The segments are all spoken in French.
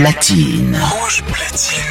Mix. Rouge platine.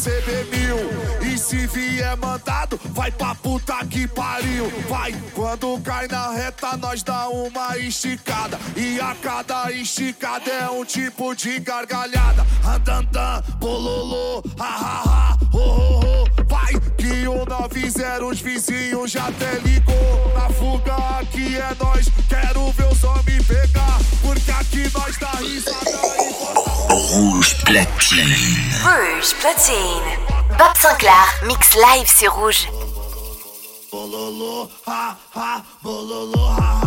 receber mil. E se vier mandado, vai pra puta que pariu. Vai, quando cai na reta, nós dá uma esticada. E a cada esticada é um tipo de gargalhada. Andandan, bololô, ha ha ha, ho ho ho. 909 zero, os vizinhos já até ligou. Na fuga aqui é nós, quero ver os homens pegar, porque aqui nós dá risada Rouge Platine. Rouge Platine. Bob Sinclair, mix live, c'est rouge. Bololo, ha, ha, bololo, ha.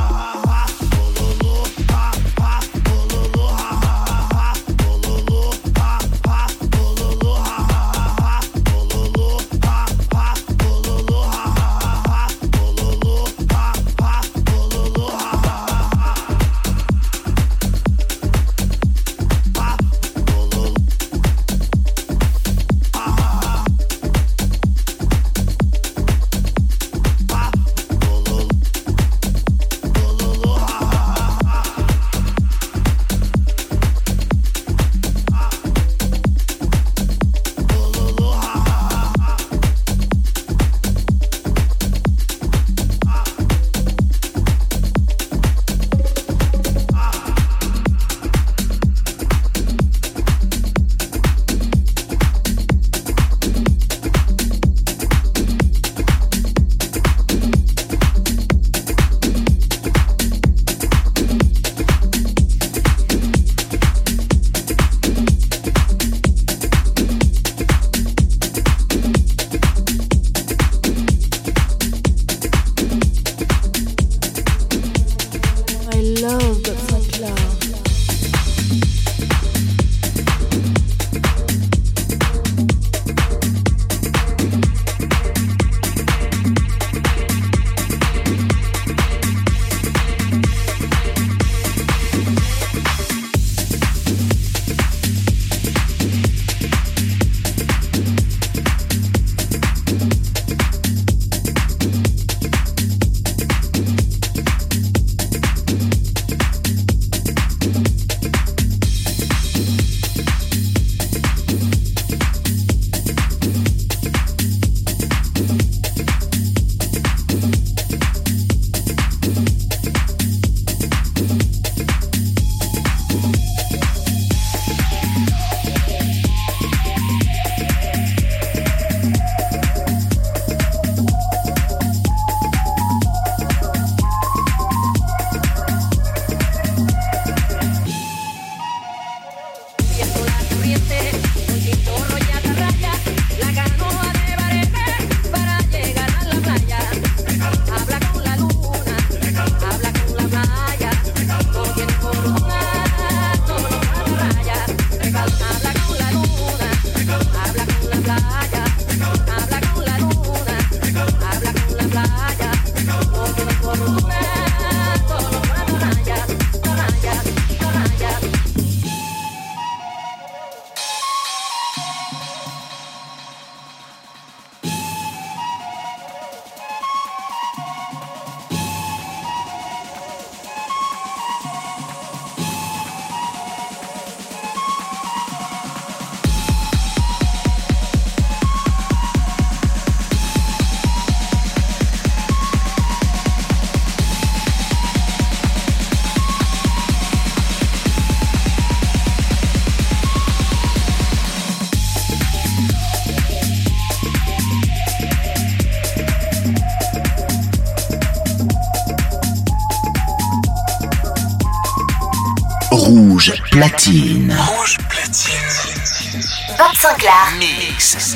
Platine. Rouge platine. Bob Sinclair. Mix.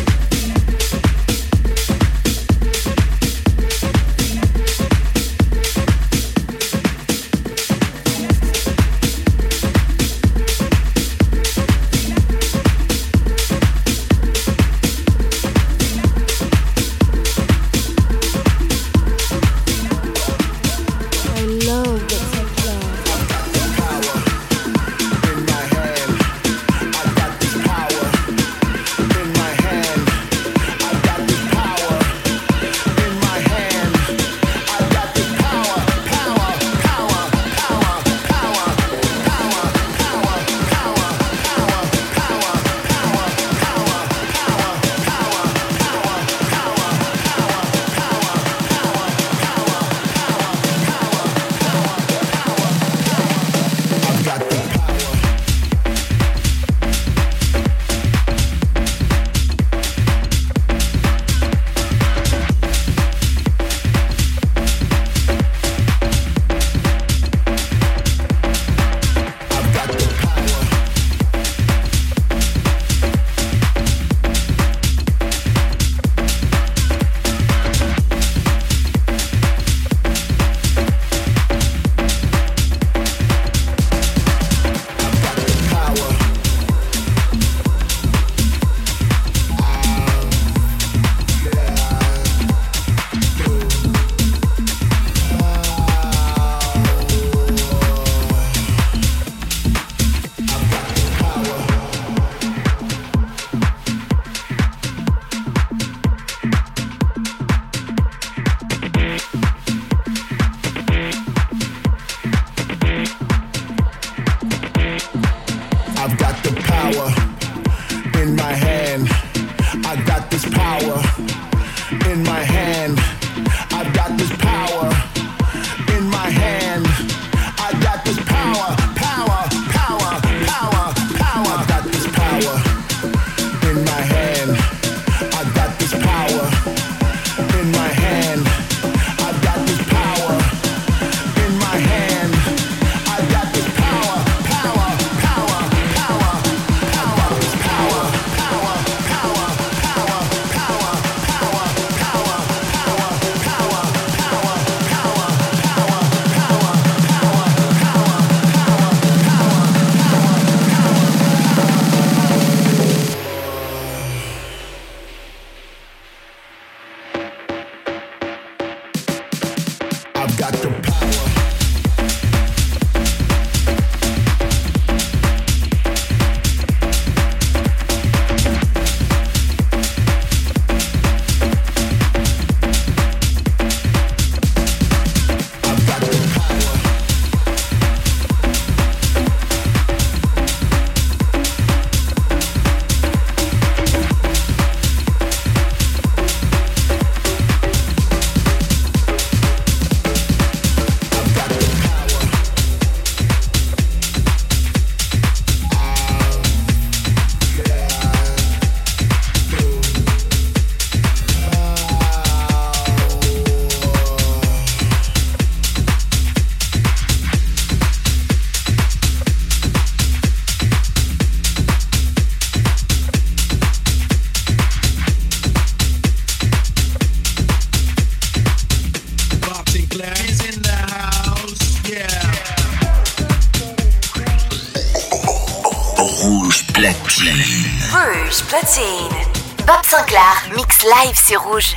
Live sur Rouge.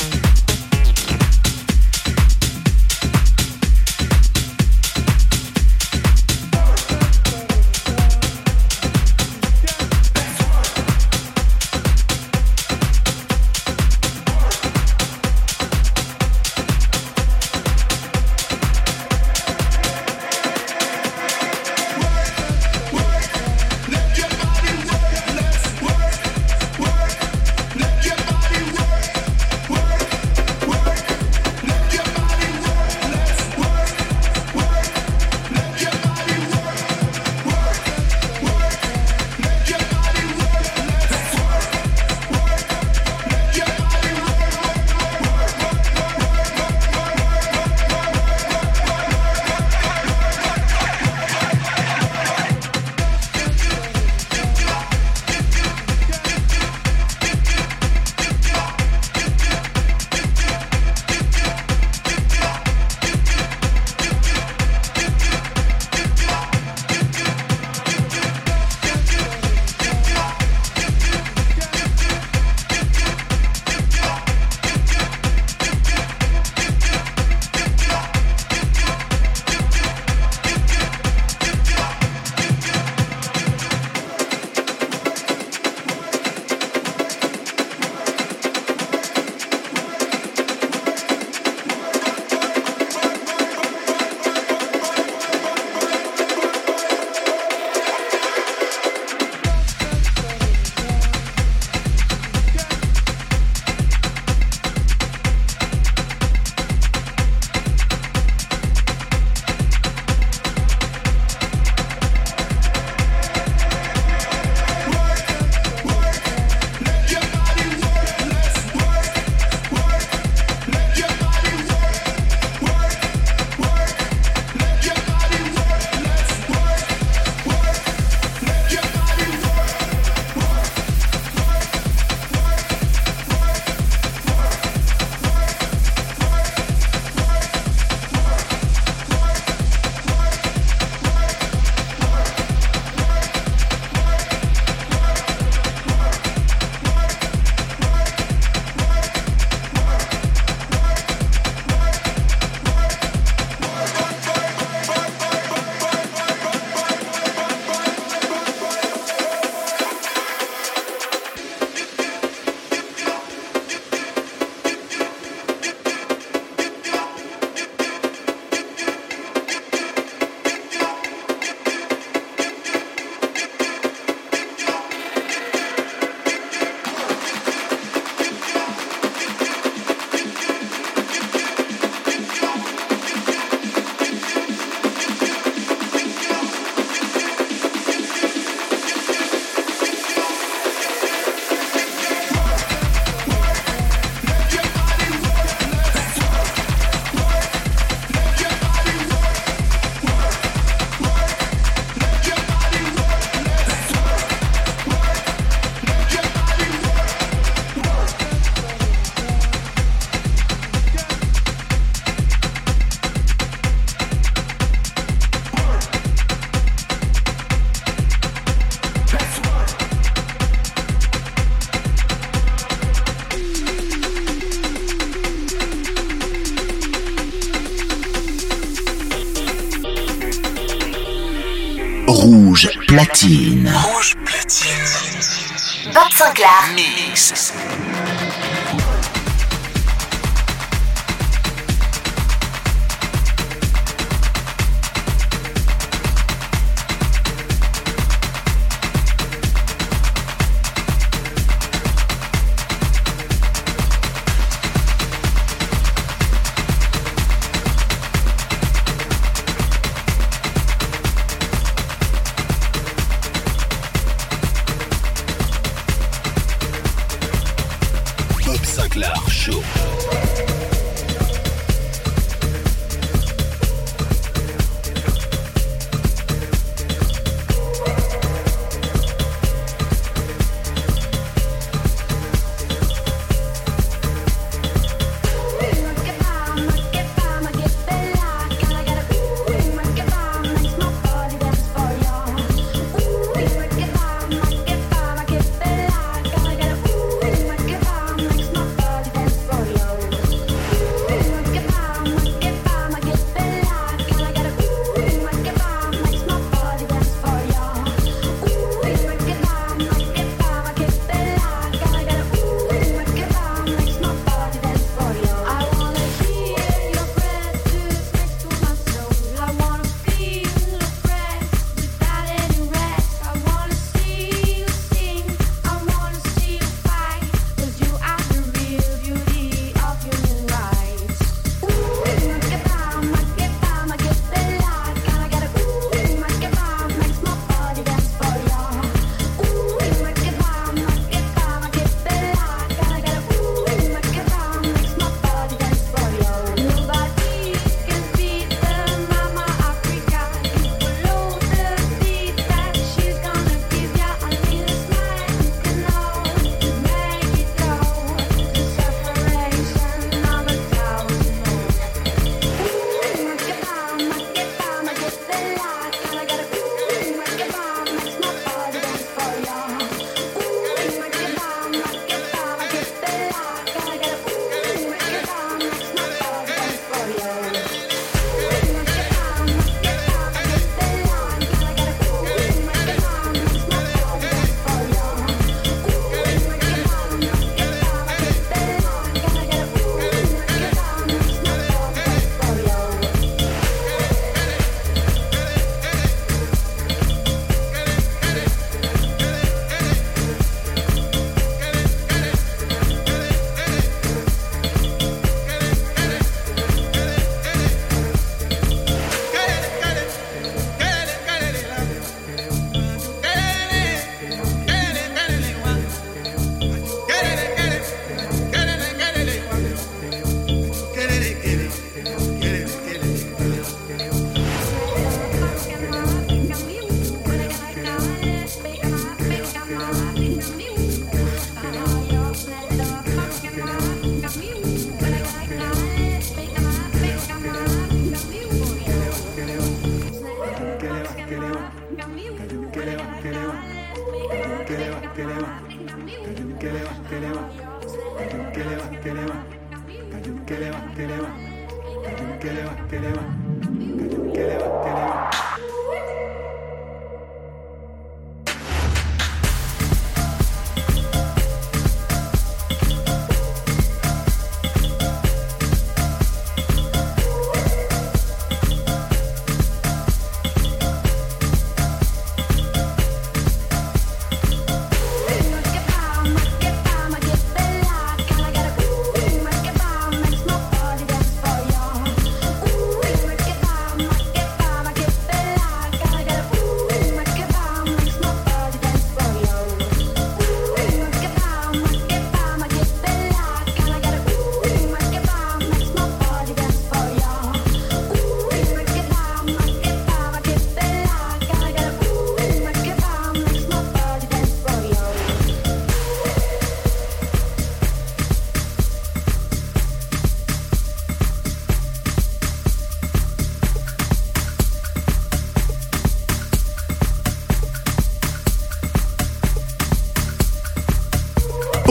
Platine. Rouge platine. Bob Sinclair. Mix.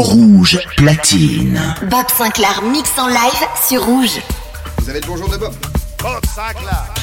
Rouge platine. Bob Sinclair mix en live sur Rouge. Vous avez le bonjour de Bob. Bob Sinclair.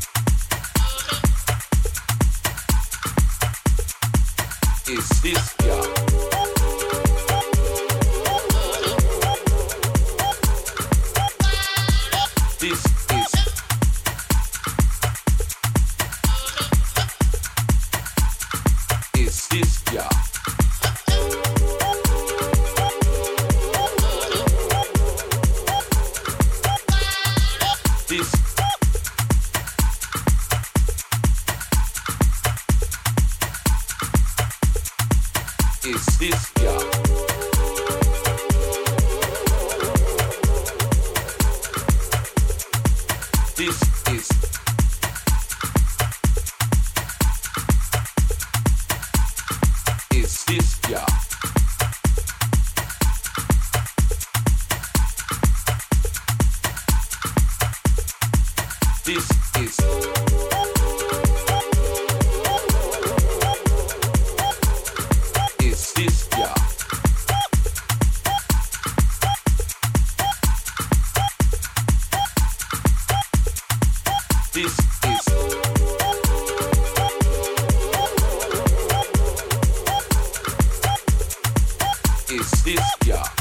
is this, y'all?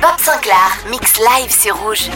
Bob Sinclair, mix live sur Rouge.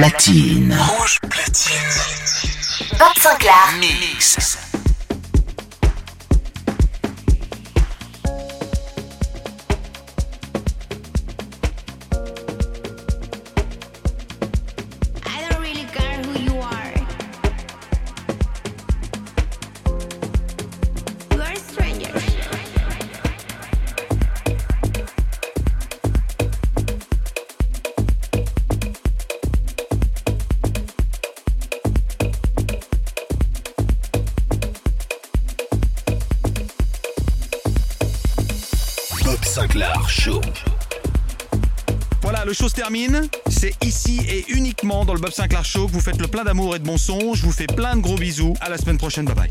platine. Rouge platine. 25 Mix. C'est ici et uniquement dans le Bob Sinclair Show que vous faites le plein d'amour et de bon sons. Je vous fais plein de gros bisous. À la semaine prochaine. Bye bye.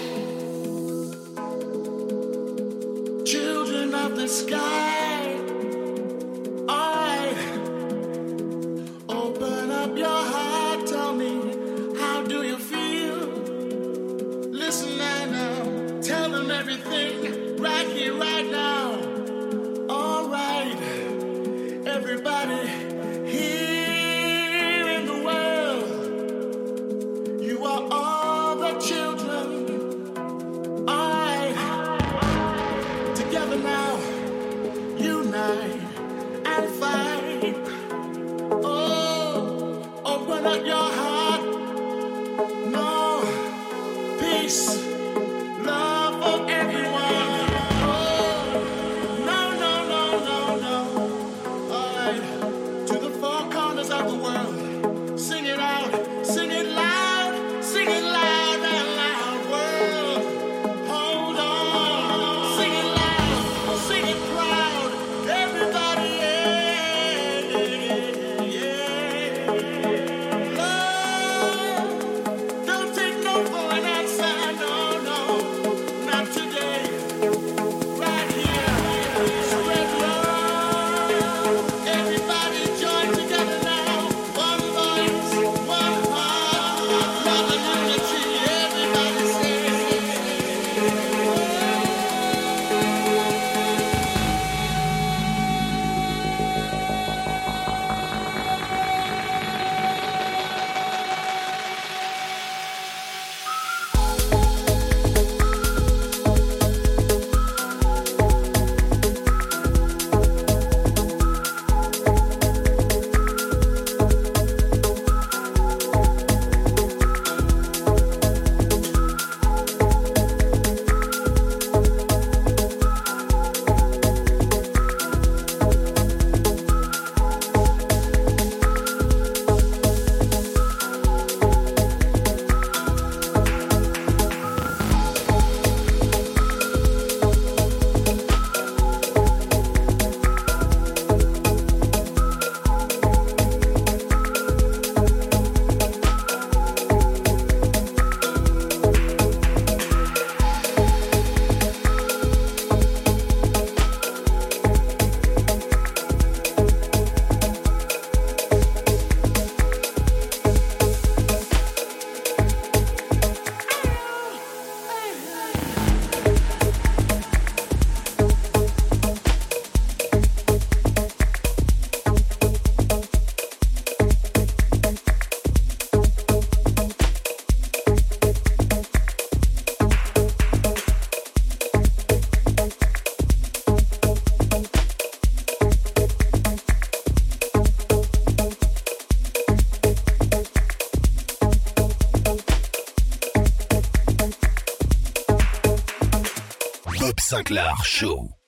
Sinclair Show.